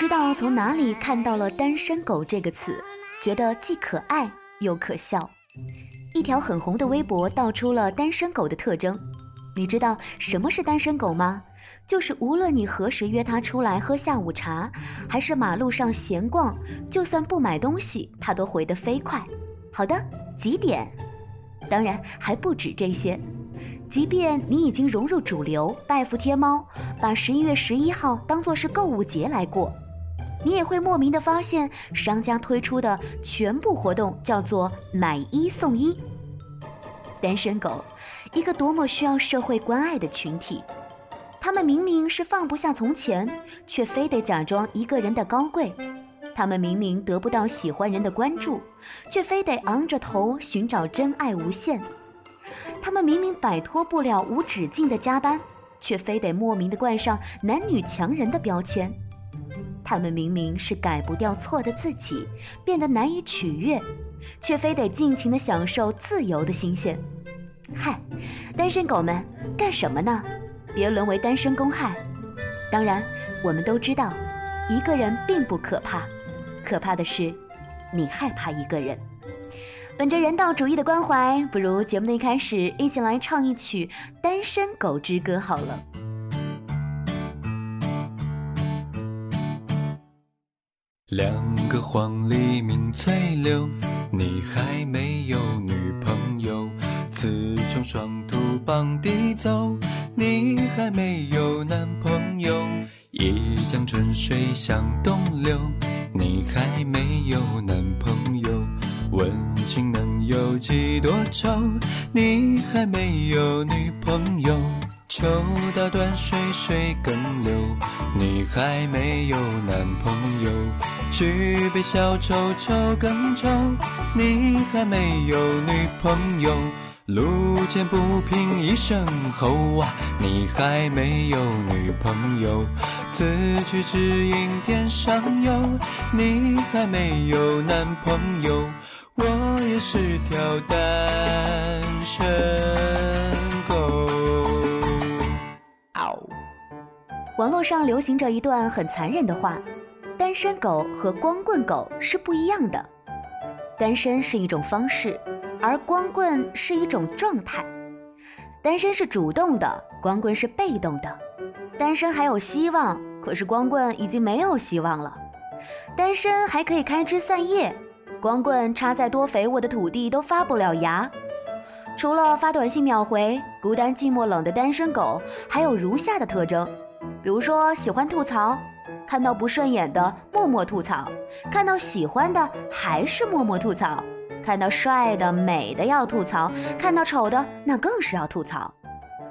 知道从哪里看到了“单身狗”这个词，觉得既可爱又可笑。一条很红的微博道出了单身狗的特征。你知道什么是单身狗吗？就是无论你何时约他出来喝下午茶，还是马路上闲逛，就算不买东西，他都回得飞快。好的，几点？当然还不止这些。即便你已经融入主流，拜服天猫，把十一月十一号当作是购物节来过，你也会莫名的发现，商家推出的全部活动叫做买一送一。单身狗，一个多么需要社会关爱的群体，他们明明是放不下从前，却非得假装一个人的高贵；他们明明得不到喜欢人的关注，却非得昂着头寻找真爱无限。他们明明摆脱不了无止境的加班，却非得莫名的冠上男女强人的标签。他们明明是改不掉错的自己，变得难以取悦，却非得尽情的享受自由的新鲜。嗨，单身狗们，干什么呢？别沦为单身公害。当然，我们都知道，一个人并不可怕，可怕的是，你害怕一个人。本着人道主义的关怀，不如节目的一开始，一起来唱一曲《单身狗之歌》好了。两个黄鹂鸣翠柳，你还没有女朋友；雌雄双兔傍地走，你还没有男朋友；一江春水向东流，你还没有男朋友。问君能有几多愁？你还没有女朋友。抽刀断水水更流，你还没有男朋友。举杯消愁愁更愁，你还没有女朋友。路见不平一声吼啊，你还没有女朋友。此去只应天上有，你还没有男朋友。我也是条单身狗。网络上流行着一段很残忍的话：单身狗和光棍狗是不一样的。单身是一种方式，而光棍是一种状态。单身是主动的，光棍是被动的。单身还有希望，可是光棍已经没有希望了。单身还可以开枝散叶。光棍插在多肥沃的土地都发不了芽。除了发短信秒回、孤单寂寞冷的单身狗，还有如下的特征：比如说喜欢吐槽，看到不顺眼的默默吐槽，看到喜欢的还是默默吐槽，看到帅的美的要吐槽，看到丑的那更是要吐槽。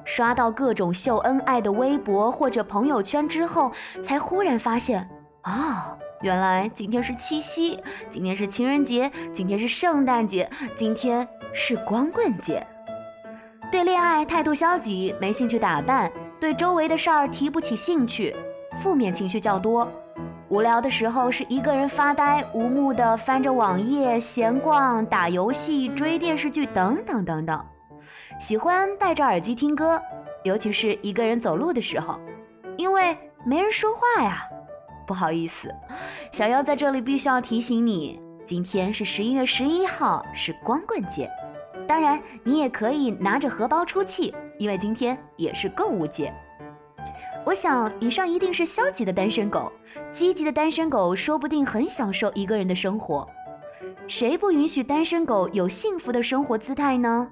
刷到各种秀恩爱的微博或者朋友圈之后，才忽然发现，哦。原来今天是七夕，今天是情人节，今天是圣诞节，今天是光棍节。对恋爱态度消极，没兴趣打扮，对周围的事儿提不起兴趣，负面情绪较多。无聊的时候是一个人发呆，无目的翻着网页、闲逛、打游戏、追电视剧等等等等。喜欢戴着耳机听歌，尤其是一个人走路的时候，因为没人说话呀。不好意思，小妖在这里必须要提醒你，今天是十一月十一号，是光棍节。当然，你也可以拿着荷包出气，因为今天也是购物节。我想，以上一定是消极的单身狗，积极的单身狗说不定很享受一个人的生活。谁不允许单身狗有幸福的生活姿态呢？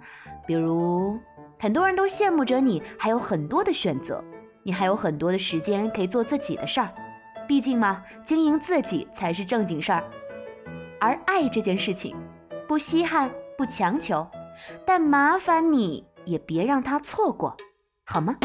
比如，很多人都羡慕着你，还有很多的选择，你还有很多的时间可以做自己的事儿。毕竟嘛，经营自己才是正经事儿。而爱这件事情，不稀罕，不强求，但麻烦你也别让他错过，好吗？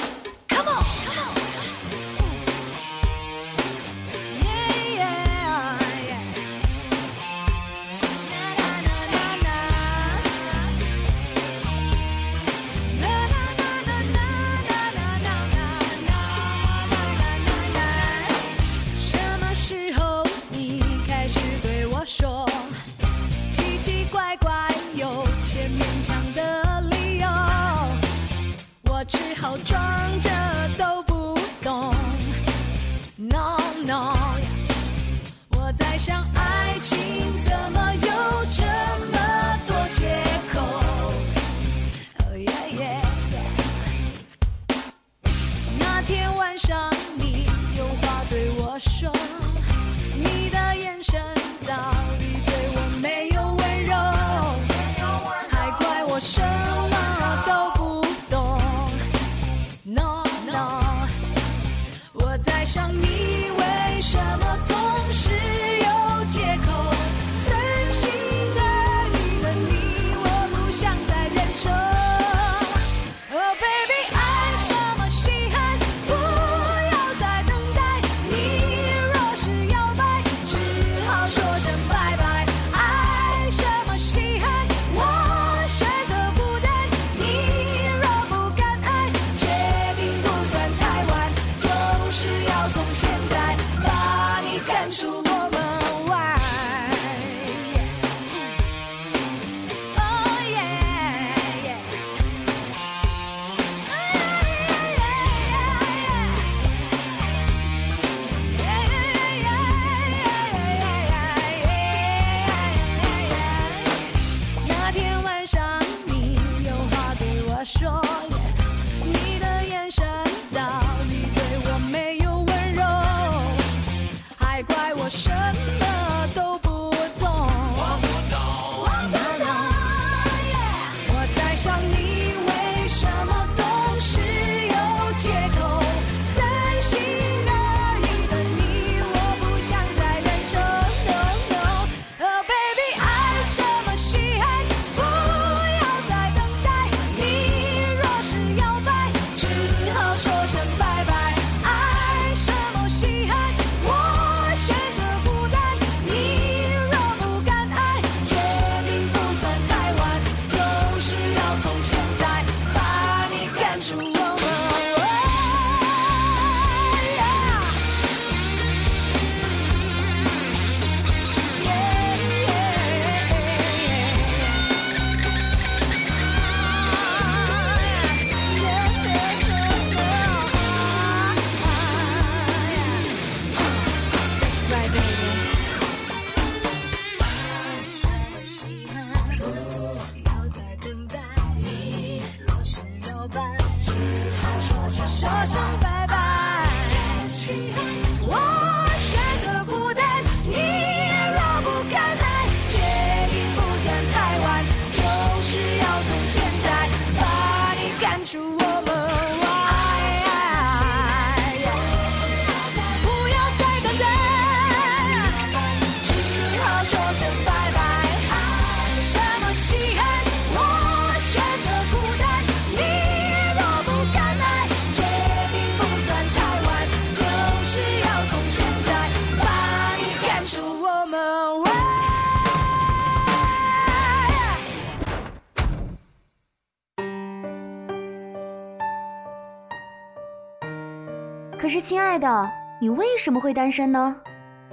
可是，亲爱的，你为什么会单身呢？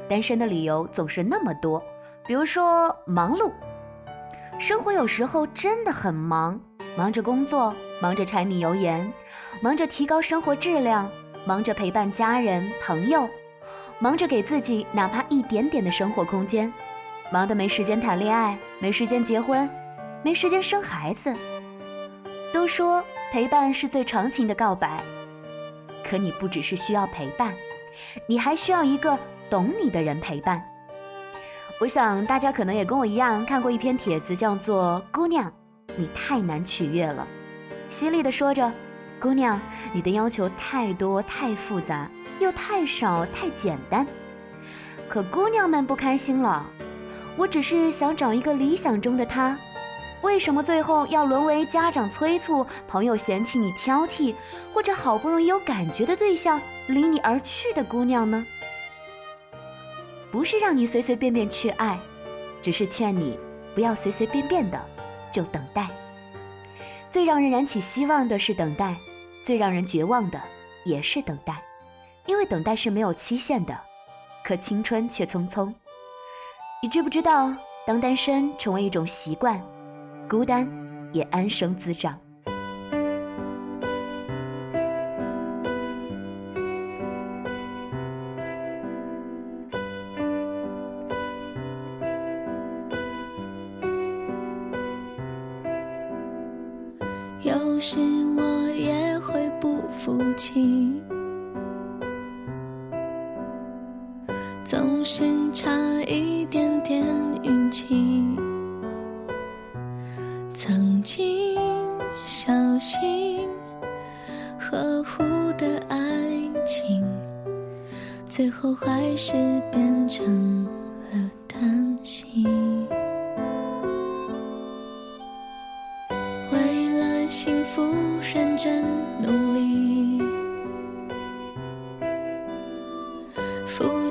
单身的理由总是那么多，比如说忙碌，生活有时候真的很忙，忙着工作，忙着柴米油盐，忙着提高生活质量，忙着陪伴家人朋友，忙着给自己哪怕一点点的生活空间，忙得没时间谈恋爱，没时间结婚，没时间生孩子。都说陪伴是最长情的告白。可你不只是需要陪伴，你还需要一个懂你的人陪伴。我想大家可能也跟我一样看过一篇帖子，叫做“姑娘，你太难取悦了”，犀利的说着：“姑娘，你的要求太多太复杂，又太少太简单。”可姑娘们不开心了，我只是想找一个理想中的他，为什么最后要沦为家长催促、朋友嫌弃你挑剔，或者好不容易有感觉的对象离你而去的姑娘呢？不是让你随随便便去爱，只是劝你不要随随便便的就等待。最让人燃起希望的是等待，最让人绝望的也是等待，因为等待是没有期限的，可青春却匆匆。你知不知道，当单身成为一种习惯，孤单也安生滋长。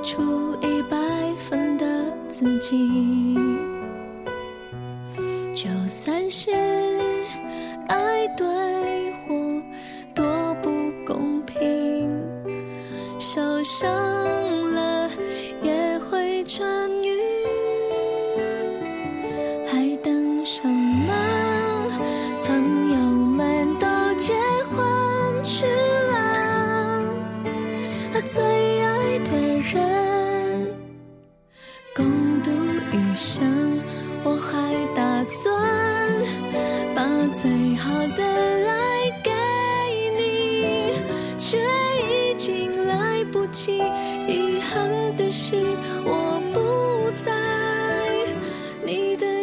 出一百分的自己。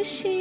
心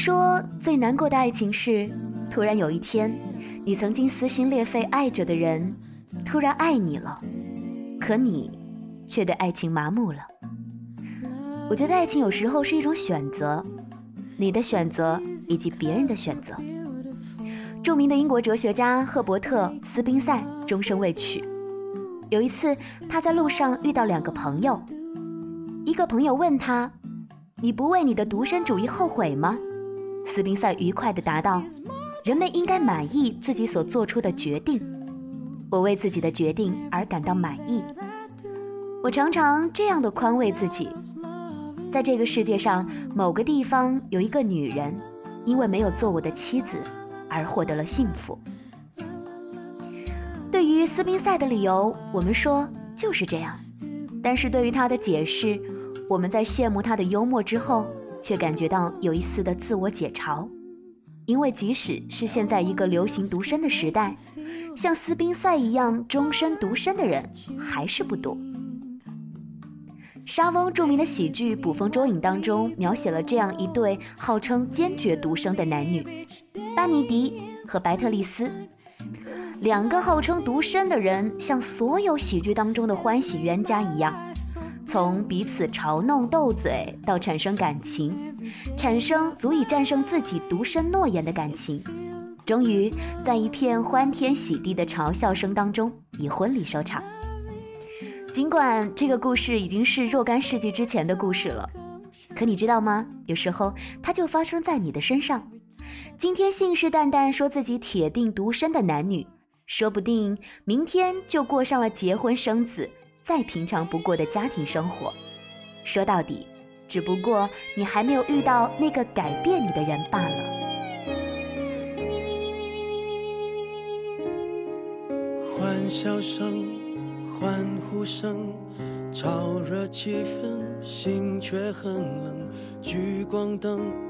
说，最难过的爱情是，突然有一天，你曾经撕心裂肺爱着的人，突然爱你了，可你却对爱情麻木了。我觉得爱情有时候是一种选择，你的选择以及别人的选择。著名的英国哲学家赫伯特·斯宾塞终生未娶。有一次，他在路上遇到两个朋友，一个朋友问他。你不为你的独身主义后悔吗？斯宾塞愉快地答道：“人们应该满意自己所做出的决定。我为自己的决定而感到满意。我常常这样的宽慰自己：在这个世界上某个地方有一个女人，因为没有做我的妻子而获得了幸福。”对于斯宾塞的理由，我们说就是这样；但是对于他的解释，我们在羡慕他的幽默之后，却感觉到有一丝的自我解嘲，因为即使是现在一个流行独身的时代，像斯宾塞一样终身独身的人还是不多。莎翁著名的喜剧《捕风捉影》当中描写了这样一对号称坚决独身的男女，班尼迪和白特丽斯，两个号称独身的人，像所有喜剧当中的欢喜冤家一样。从彼此嘲弄斗嘴到产生感情，产生足以战胜自己独身诺言的感情，终于在一片欢天喜地的嘲笑声当中以婚礼收场。尽管这个故事已经是若干世纪之前的故事了，可你知道吗？有时候它就发生在你的身上。今天信誓旦旦说自己铁定独身的男女，说不定明天就过上了结婚生子。再平常不过的家庭生活，说到底，只不过你还没有遇到那个改变你的人罢了。欢笑声，欢呼声，炒热气氛，心却很冷。聚光灯。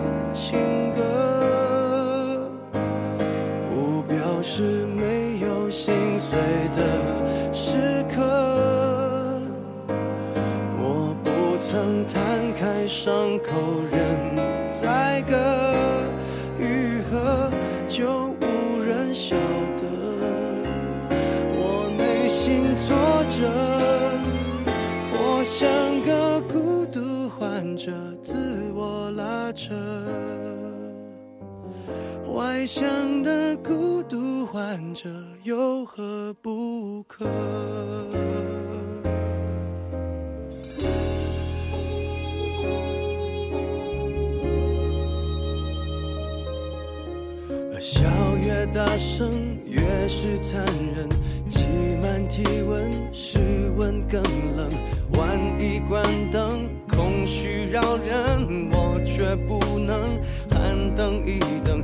是没有心碎的时刻，我不曾摊开伤口任宰割，愈合就无人晓得。我内心挫折，我像个孤独患者，自我拉扯。外向的孤独患者有何不可？笑越大声，越是残忍。挤满体温，室温更冷。万一关灯，空虚扰人，我却不能喊等一等。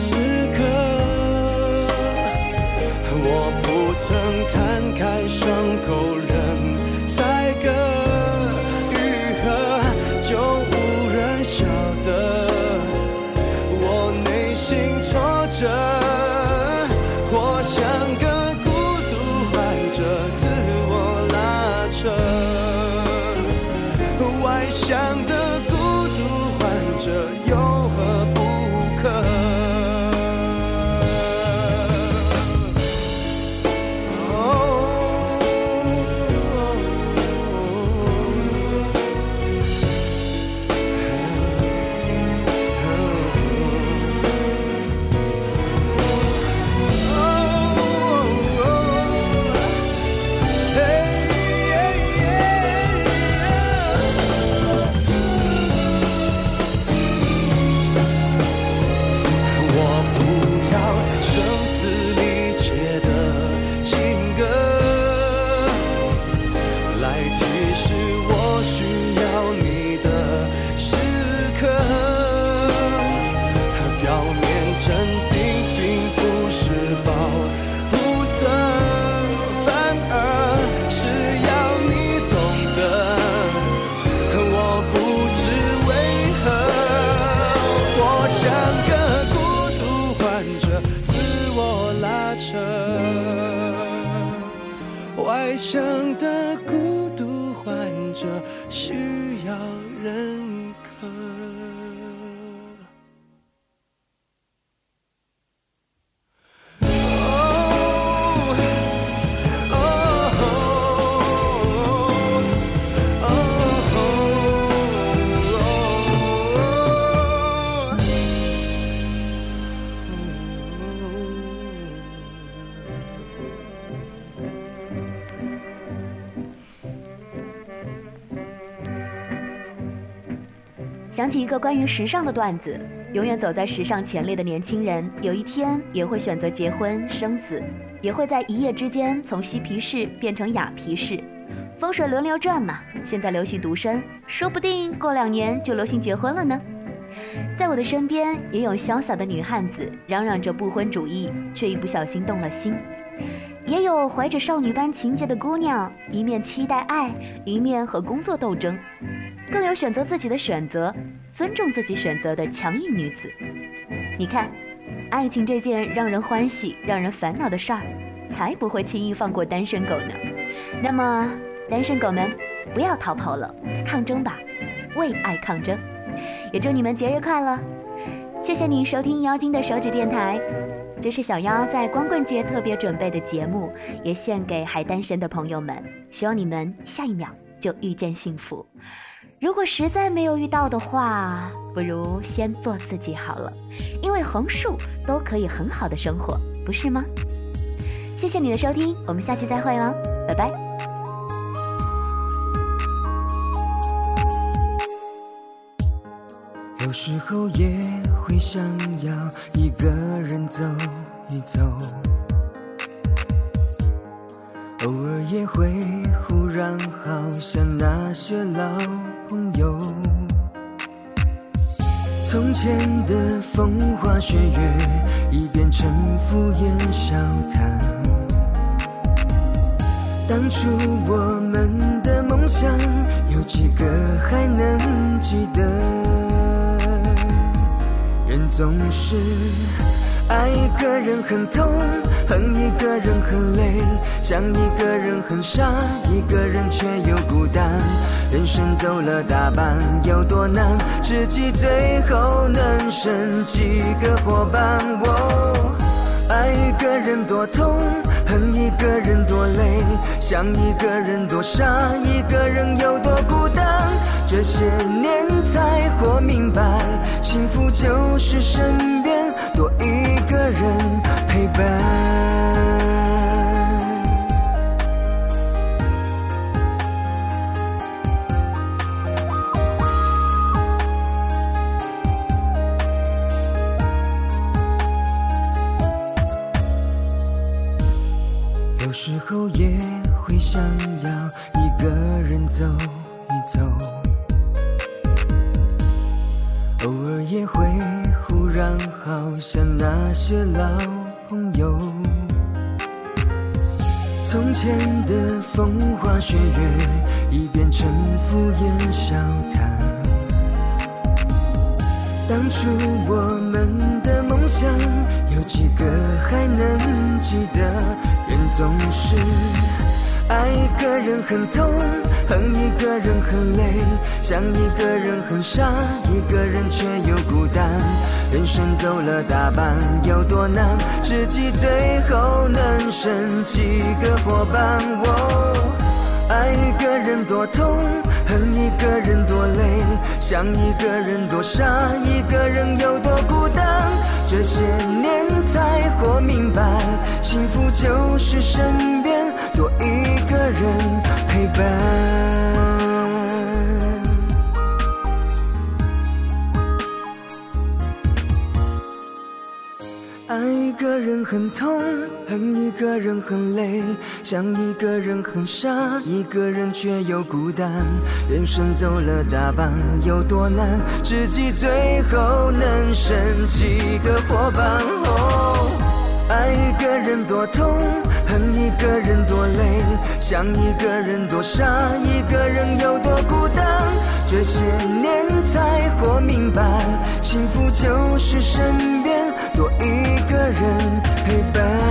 伤口仍在割，愈合就无人晓得。我内心挫折，想起一个关于时尚的段子：永远走在时尚前列的年轻人，有一天也会选择结婚生子，也会在一夜之间从嬉皮士变成雅皮士。风水轮流转嘛，现在流行独身，说不定过两年就流行结婚了呢。在我的身边，也有潇洒的女汉子嚷嚷着不婚主义，却一不小心动了心；也有怀着少女般情节的姑娘，一面期待爱，一面和工作斗争。更有选择自己的选择，尊重自己选择的强硬女子。你看，爱情这件让人欢喜、让人烦恼的事儿，才不会轻易放过单身狗呢。那么，单身狗们，不要逃跑了，抗争吧，为爱抗争！也祝你们节日快乐！谢谢你收听妖精的手指电台，这是小妖在光棍节特别准备的节目，也献给还单身的朋友们。希望你们下一秒就遇见幸福。如果实在没有遇到的话，不如先做自己好了，因为横竖都可以很好的生活，不是吗？谢谢你的收听，我们下期再会了，拜拜。有时候也会想要一个人走一走，偶尔也会忽然好想那些老。朋友，从前的风花雪月已变成敷衍笑谈。当初我们的梦想，有几个还能记得？人总是。爱一个人很痛，恨一个人很累，想一个人很傻，一个人却又孤单。人生走了大半，有多难？知己最后能剩几个伙伴？哦，爱一个人多痛，恨一个人多累，想一个人多傻，一个人有多孤单？这些年才活明白，幸福就是身边。多一个人总是爱一个人很痛，恨一个人很累，想一个人很傻，一个人却又孤单。人生走了大半，有多难？知己最后能剩几个伙伴？哦，爱一个人多痛，恨一个人多累，想一个人多傻，一个人有多孤单？这些年才活明白，幸福就是身边多一个人陪伴。个人很痛，恨一个人很累，想一个人很傻，一个人却又孤单。人生走了大半，有多难？知己最后能剩几个伙伴？哦，爱一个人多痛，恨一个人多累，想一个人多傻，一个人有多孤单？这些年才活明白，幸福就是身边。多一个人陪伴。